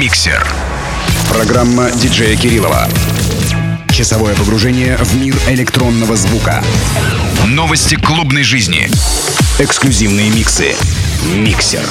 Миксер. Программа диджея Кириллова. Часовое погружение в мир электронного звука. Новости клубной жизни. Эксклюзивные миксы. Миксер.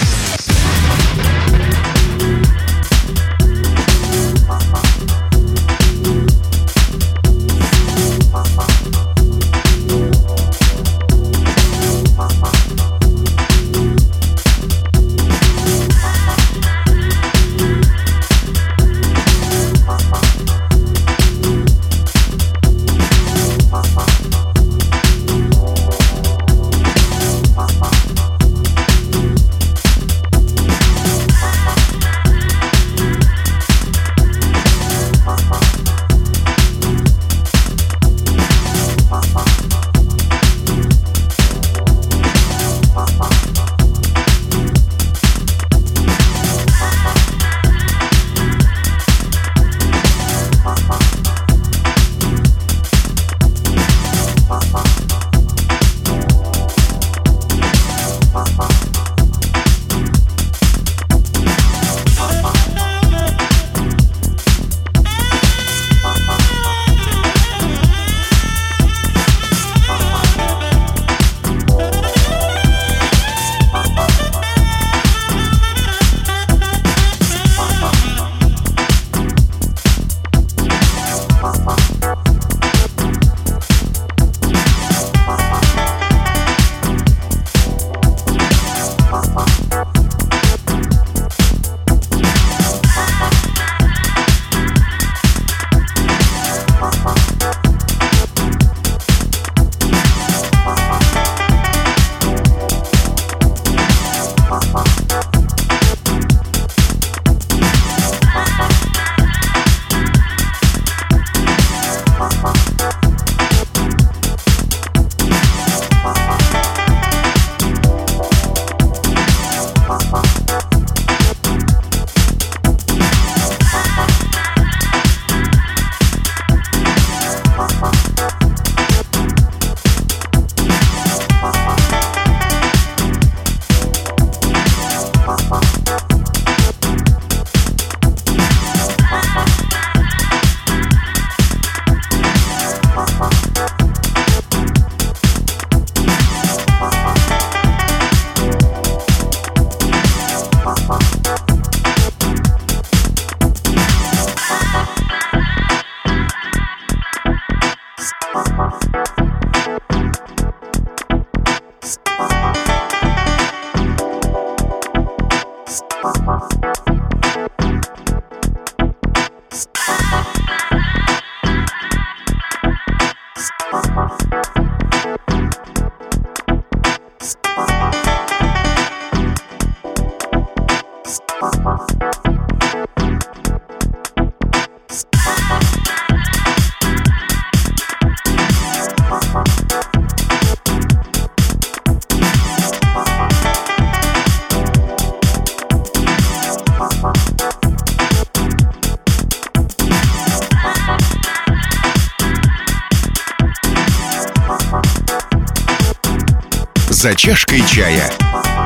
«За чашкой чая»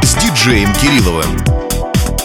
с диджеем Кирилловым.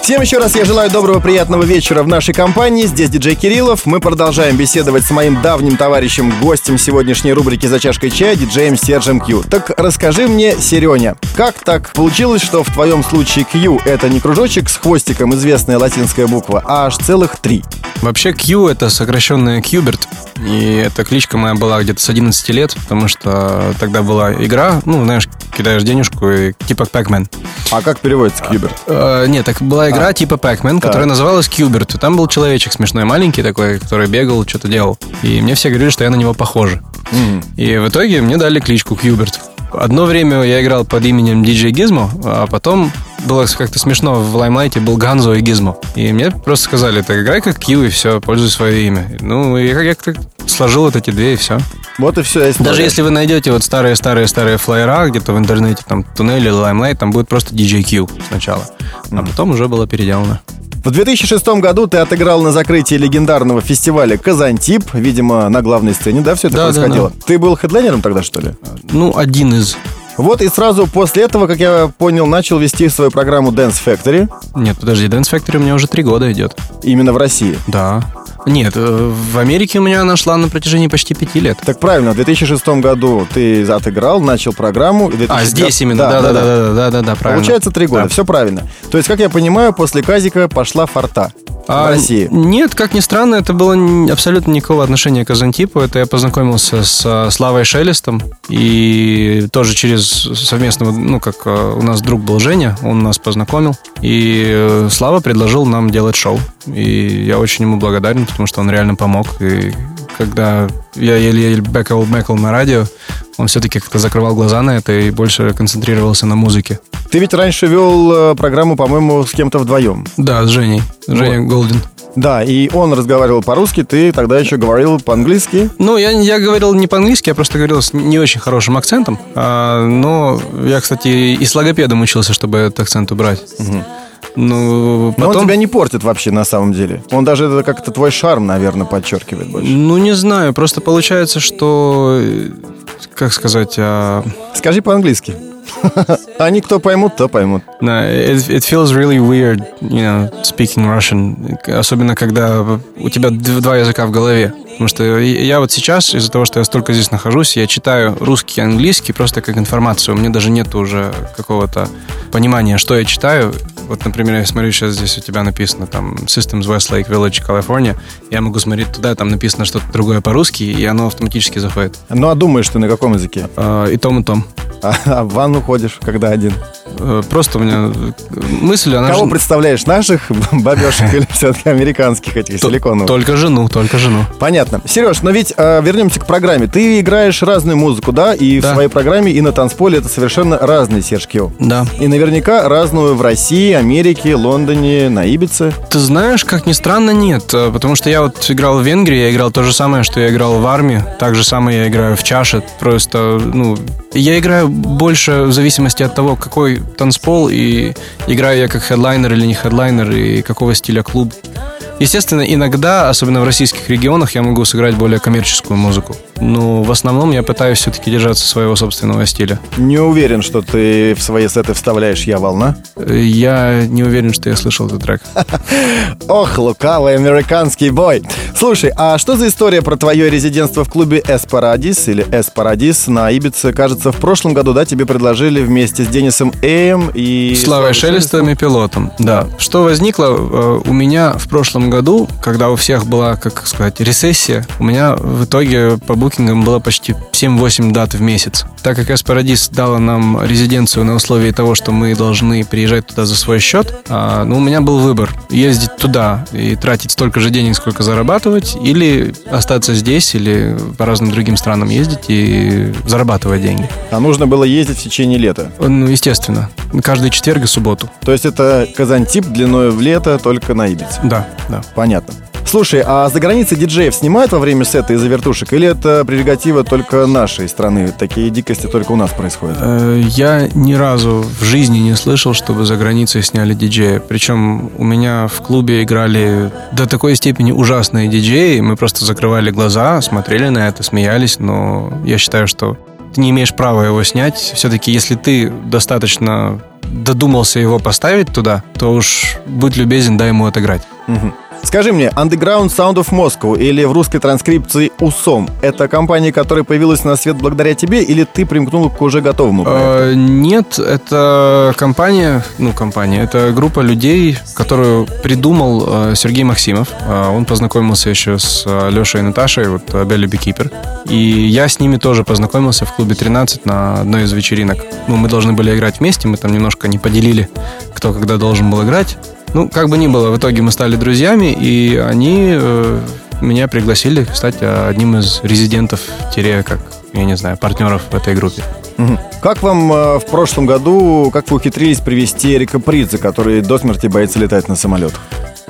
Всем еще раз я желаю доброго, приятного вечера в нашей компании. Здесь диджей Кириллов. Мы продолжаем беседовать с моим давним товарищем, гостем сегодняшней рубрики «За чашкой чая» диджеем Сержем Кью. Так расскажи мне, Сереня, как так получилось, что в твоем случае Q — это не кружочек с хвостиком, известная латинская буква, а аж целых три? Вообще Q — это сокращенная Qbert. И эта кличка моя была где-то с 11 лет, потому что тогда была игра, ну, знаешь, кидаешь денежку и типа Pac-Man. А как переводится Qbert? Э, нет, так была игра типа Pac-Man, которая называлась Qbert. Там был человечек смешной, маленький такой, который бегал, что-то делал. И мне все говорили, что я на него похож. Mm. И в итоге мне дали кличку Qbert. Одно время я играл под именем DJ Gizmo, а потом было как-то смешно, в Лаймлайте был Ганзо и Гизмо. И мне просто сказали, ты играй как Кью, и все, пользуй свое имя. Ну, я как-то сложил вот эти две, и все. Вот и все. История. Даже если вы найдете вот старые-старые-старые флайера где-то в интернете, там, туннели, Limelight, там будет просто DJ Q сначала. А потом уже было переделано. В 2006 году ты отыграл на закрытии легендарного фестиваля «Казантип». Видимо, на главной сцене, да, все это да, происходило? Да, да. Ты был хедлайнером тогда, что ли? Ну, один из Вот и сразу после этого, как я понял, начал вести свою программу Dance Factory. Нет, подожди, Dance Factory у меня уже три года идет. Именно в России? Да. Нет, э, в Америке у меня она шла на протяжении почти пяти лет. Так правильно, в 2006 году ты отыграл, начал программу. И 2005... А, здесь именно, да-да-да, правильно. Получается три года, да. все правильно. То есть, как я понимаю, после Казика пошла форта а, в России. Нет, как ни странно, это было абсолютно никакого отношения к Казантипу. Это я познакомился с Славой Шелестом, и тоже через совместного, ну, как э, у нас друг был Женя, он нас познакомил, и э, Слава предложил нам делать шоу. И я очень ему благодарен, потому что он реально помог. И когда я еле-еле бэкал бэкал на радио, он все-таки как-то закрывал глаза на это и больше концентрировался на музыке. Ты ведь раньше вел э, программу, по-моему, с кем-то вдвоем. Да, с Женей. Женя вот. Голдин. Да, и он разговаривал по-русски, ты тогда еще говорил по-английски? Ну, я, я говорил не по-английски, я просто говорил с не очень хорошим акцентом. А, но я, кстати, и с логопедом учился, чтобы этот акцент убрать. Угу. Ну, потом... Но он тебя не портит вообще на самом деле. Он даже это как-то твой шарм, наверное, подчеркивает больше. Ну, не знаю. Просто получается, что... Как сказать... А... Скажи по-английски. Они кто поймут, то поймут. No, it, it feels really weird, you know, speaking Russian. Особенно, когда у тебя два языка в голове. Потому что я вот сейчас, из-за того, что я столько здесь нахожусь, я читаю русский и английский просто как информацию. У меня даже нет уже какого-то понимания, что я читаю. Вот, например, я смотрю, сейчас здесь у тебя написано там Systems Westlake Village, California. Я могу смотреть туда, там написано что-то другое по-русски, и оно автоматически заходит. Ну, а думаешь ты на каком языке? А, и том, и том. А, а в ванну ходишь, когда один? Э, просто у меня мысль, она... Кого же... представляешь, наших бабешек или все-таки американских этих силиконовых? Только жену, только жену. Понятно. Сереж, но ведь э, вернемся к программе. Ты играешь разную музыку, да? И да. в своей программе, и на танцполе это совершенно разный Серж. Да. И наверняка разную в России, Америке, Лондоне, на Ибице. Ты знаешь, как ни странно, нет. Э, потому что я вот играл в Венгрии, я играл то же самое, что я играл в армии. Так же самое я играю в чаше. Просто, ну, я играю больше в зависимости от того, какой танцпол, и играю я как хедлайнер или не хедлайнер, и какого стиля клуб. Естественно, иногда, особенно в российских регионах, я могу сыграть более коммерческую музыку. Но в основном я пытаюсь все-таки держаться своего собственного стиля. Не уверен, что ты в свои сеты вставляешь «Я волна»? Я не уверен, что я слышал этот трек. Ох, лукавый американский бой. Слушай, а что за история про твое резидентство в клубе «Эспарадис» или «Эспарадис» на Ибице? Кажется, в прошлом году, да, тебе предложили вместе с Денисом Эем и... Славой Шелестом и Пилотом, да. Что возникло э, у меня в прошлом году, когда у всех была, как сказать, рецессия, у меня в итоге по букингам было почти 7-8 дат в месяц. Так как Эспарадис дала нам резиденцию на условии того, что мы должны приезжать туда за свой счет, а, ну, у меня был выбор ездить туда и тратить столько же денег, сколько зарабатывать, или остаться здесь, или по разным другим странам ездить и зарабатывать деньги. А нужно было ездить в течение лета? Ну, естественно. Каждый четверг и субботу. То есть это Казантип длиной в лето только на Ибице? Да, да. Понятно. Слушай, а за границей диджеев снимают во время сета из-за вертушек? Или это прерогатива только нашей страны? Такие дикости только у нас происходят? Э, я ни разу в жизни не слышал, чтобы за границей сняли диджея. Причем у меня в клубе играли до такой степени ужасные диджеи. Мы просто закрывали глаза, смотрели на это, смеялись. Но я считаю, что ты не имеешь права его снять. Все-таки, если ты достаточно додумался его поставить туда, то уж будь любезен, дай ему отыграть. Угу. Скажи мне, Underground Sound of Moscow или в русской транскрипции УСОМ – это компания, которая появилась на свет благодаря тебе, или ты примкнул к уже готовому проекту? Э, нет, это компания, ну, компания, это группа людей, которую придумал э, Сергей Максимов. Э, он познакомился еще с Лешей и Наташей, вот Белли Бикипер. И я с ними тоже познакомился в клубе 13 на одной из вечеринок. Ну, мы должны были играть вместе, мы там немножко не поделили, кто когда должен был играть. Ну, как бы ни было, в итоге мы стали друзьями, и они э, меня пригласили стать одним из резидентов, тире, как, я не знаю, партнеров в этой группе. Как вам э, в прошлом году, как вы ухитрились привести Эрика Придзе, который до смерти боится летать на самолетах?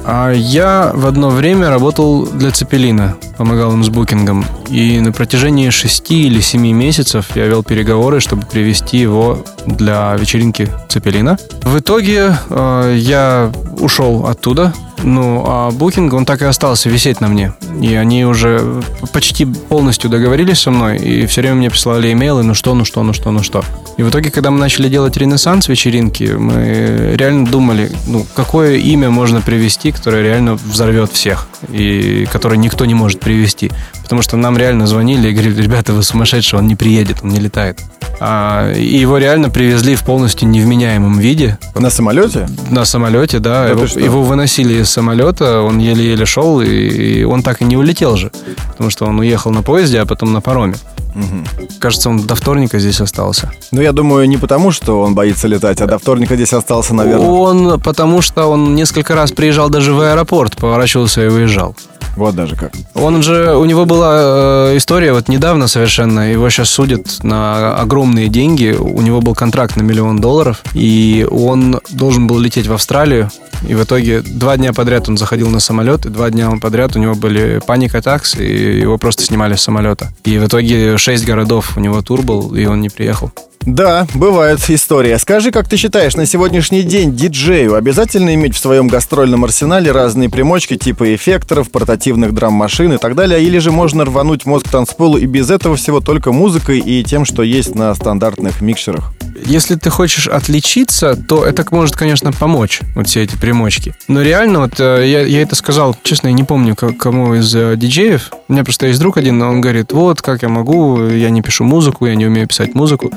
А я в одно время работал для Цепелина, помогал им с букингом. И на протяжении шести или семи месяцев я вел переговоры, чтобы привести его для вечеринки Цепелина. В итоге э, я ушел оттуда, Ну, а букинг, он так и остался висеть на мне. И они уже почти полностью договорились со мной, и все время мне присылали имейлы, ну что, ну что, ну что, ну что. И в итоге, когда мы начали делать ренессанс вечеринки, мы реально думали, ну, какое имя можно привести, которое реально взорвет всех, и которое никто не может привести. Потому что нам реально звонили и говорили, ребята, вы сумасшедшие, он не приедет, он не летает. А, и его реально привезли в полностью невменяемом виде. На самолете? На самолете, да. его, его выносили из самолета, он еле-еле шел, и он так и не улетел же. Потому что он уехал на поезде, а потом на пароме. Угу. Кажется, он до вторника здесь остался. Ну, я думаю, не потому, что он боится летать, а до вторника здесь остался, наверное. Он, потому что он несколько раз приезжал даже в аэропорт, поворачивался и выезжал. Вот даже как. Он же, у него была э, история вот недавно совершенно, его сейчас судят на огромные деньги, у него был контракт на миллион долларов, и он должен был лететь в Австралию, и в итоге два дня подряд он заходил на самолет, и два дня подряд у него были паника такс, и его просто снимали с самолета. И в итоге шесть городов у него тур был, и он не приехал. Да, бывает история. Скажи, как ты считаешь, на сегодняшний день диджею обязательно иметь в своем гастрольном арсенале разные примочки типа эффекторов, портативных драм-машин и так далее, или же можно рвануть мозг танцполу и без этого всего только музыкой и тем, что есть на стандартных микшерах? Если ты хочешь отличиться, то это может, конечно, помочь, вот все эти примочки. Но реально, вот э, я, я это сказал, честно, я не помню, кому из э, диджеев. У меня просто есть друг один, он говорит, вот, как я могу, я не пишу музыку, я не умею писать музыку.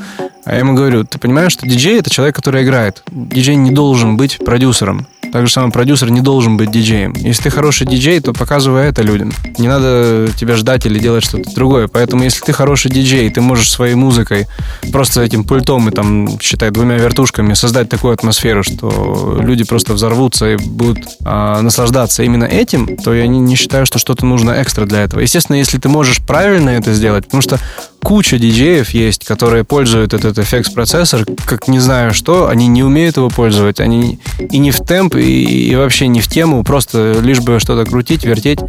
А я ему говорю, ты понимаешь, что диджей — это человек, который играет. Диджей не должен быть продюсером. Так же самое продюсер не должен быть диджеем. Если ты хороший диджей, то показывай это людям. Не надо тебя ждать или делать что-то другое. Поэтому если ты хороший диджей, ты можешь своей музыкой, просто этим пультом и там, считай, двумя вертушками создать такую атмосферу, что люди просто взорвутся и будут а, наслаждаться именно этим, то я не, не считаю, что что-то нужно экстра для этого. Естественно, если ты можешь правильно это сделать, потому что куча диджеев есть, которые пользуют этот FX-процессор, как не знаю что, они не умеют его пользовать, они и не в темп, и, и вообще не в тему, просто лишь бы что-то крутить, вертеть,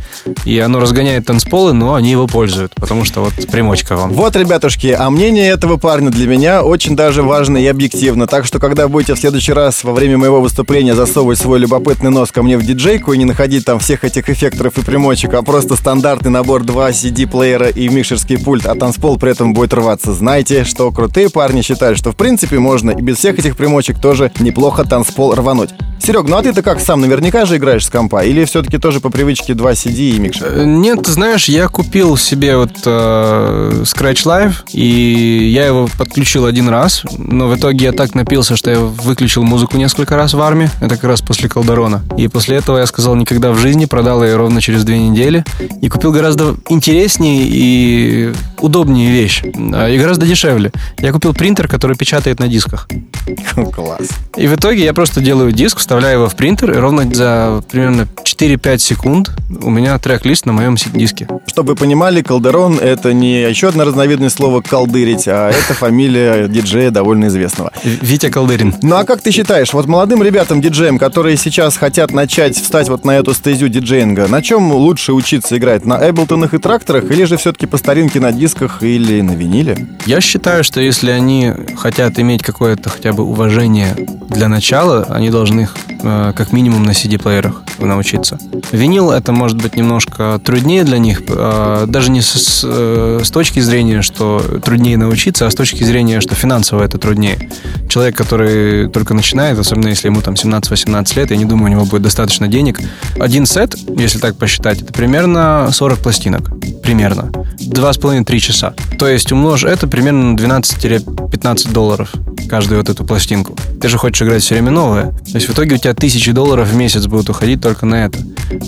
и оно разгоняет танцполы, но они его пользуют, потому что вот примочка вам. Вот, ребятушки, а мнение этого парня для меня очень даже важно и объективно, так что когда будете в следующий раз во время моего выступления засовывать свой любопытный нос ко мне в диджейку и не находить там всех этих эффекторов и примочек, а просто стандартный набор 2 CD-плеера и микшерский пульт, а танцпол при этом будет рваться, знайте, что крутые парни считают, что в принципе можно и без всех этих примочек тоже неплохо танцпол рвануть. Серег, ну а ты-то как сам наверняка же играешь с компа? Или все-таки тоже по привычке 2 CD и микшер? Э, нет, знаешь, я купил себе вот э, Scratch Live, и я его подключил один раз, но в итоге я так напился, что я выключил музыку несколько раз в армии, это как раз после Колдорона. И после этого я сказал никогда в жизни, продал ее ровно через две недели, и купил гораздо интереснее и удобнее вещь, а, и гораздо дешевле. Я купил принтер, который печатает на дисках. Класс. И в итоге я просто делаю диск, вставляю его в принтер, и ровно за примерно 4-5 секунд у меня трек-лист на моем диске. Чтобы вы понимали, Калдерон — это не еще одна разновидность слова «колдырить», а это фамилия диджея довольно известного. Витя Колдырин. Ну а как ты считаешь, вот молодым ребятам диджеям, которые сейчас хотят начать встать вот на эту стезю диджеинга, на чем лучше учиться играть? На Эблтонах и тракторах или же все-таки по старинке на дисках или на виниле? Я считаю, что если они хотят иметь какое-то хотя бы уважение для начала, они должны э, как минимум на CD-плеерах научиться. Винил это может быть немножко труднее для них, э, даже не с, э, с точки зрения, что труднее научиться, а с точки зрения, что финансово это труднее. Человек, который только начинает, особенно если ему там 17-18 лет, я не думаю, у него будет достаточно денег. Один сет, если так посчитать, это примерно 40 пластинок. Примерно. 2,5-3 часа. То есть умножь это примерно на 12-15 долларов каждую вот эту пластинку. Ты же хочешь играть все время новое. То есть в итоге у тебя тысячи долларов в месяц будут уходить только на это.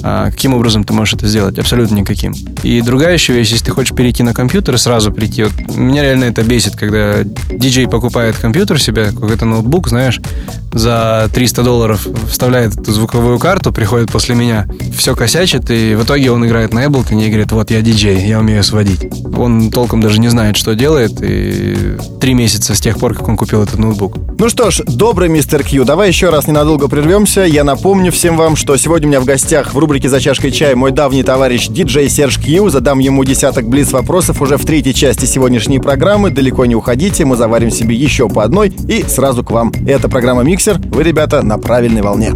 А каким образом ты можешь это сделать? Абсолютно никаким. И другая еще вещь, если ты хочешь перейти на компьютер и сразу прийти. Вот меня реально это бесит, когда диджей покупает компьютер себе, какой-то ноутбук, знаешь, за 300 долларов вставляет эту звуковую карту, приходит после меня, все косячит, и в итоге он играет на Ableton и говорит, вот я диджей, я умею сводить. Он толком даже не знает, что делает, и три месяца с тех пор, как он купил этот ноутбук. Ну что ж, добрый мистер Кью, давай еще раз ненадолго прервемся. Я напомню всем вам, что сегодня у меня в гостях в рубрике «За чашкой чая» мой давний товарищ диджей Серж Кью. Задам ему десяток близ вопросов уже в третьей части сегодняшней программы. Далеко не уходите, мы заварим себе еще по одной и сразу к вам. Это программа «Миксер». Вы, ребята, на правильной волне.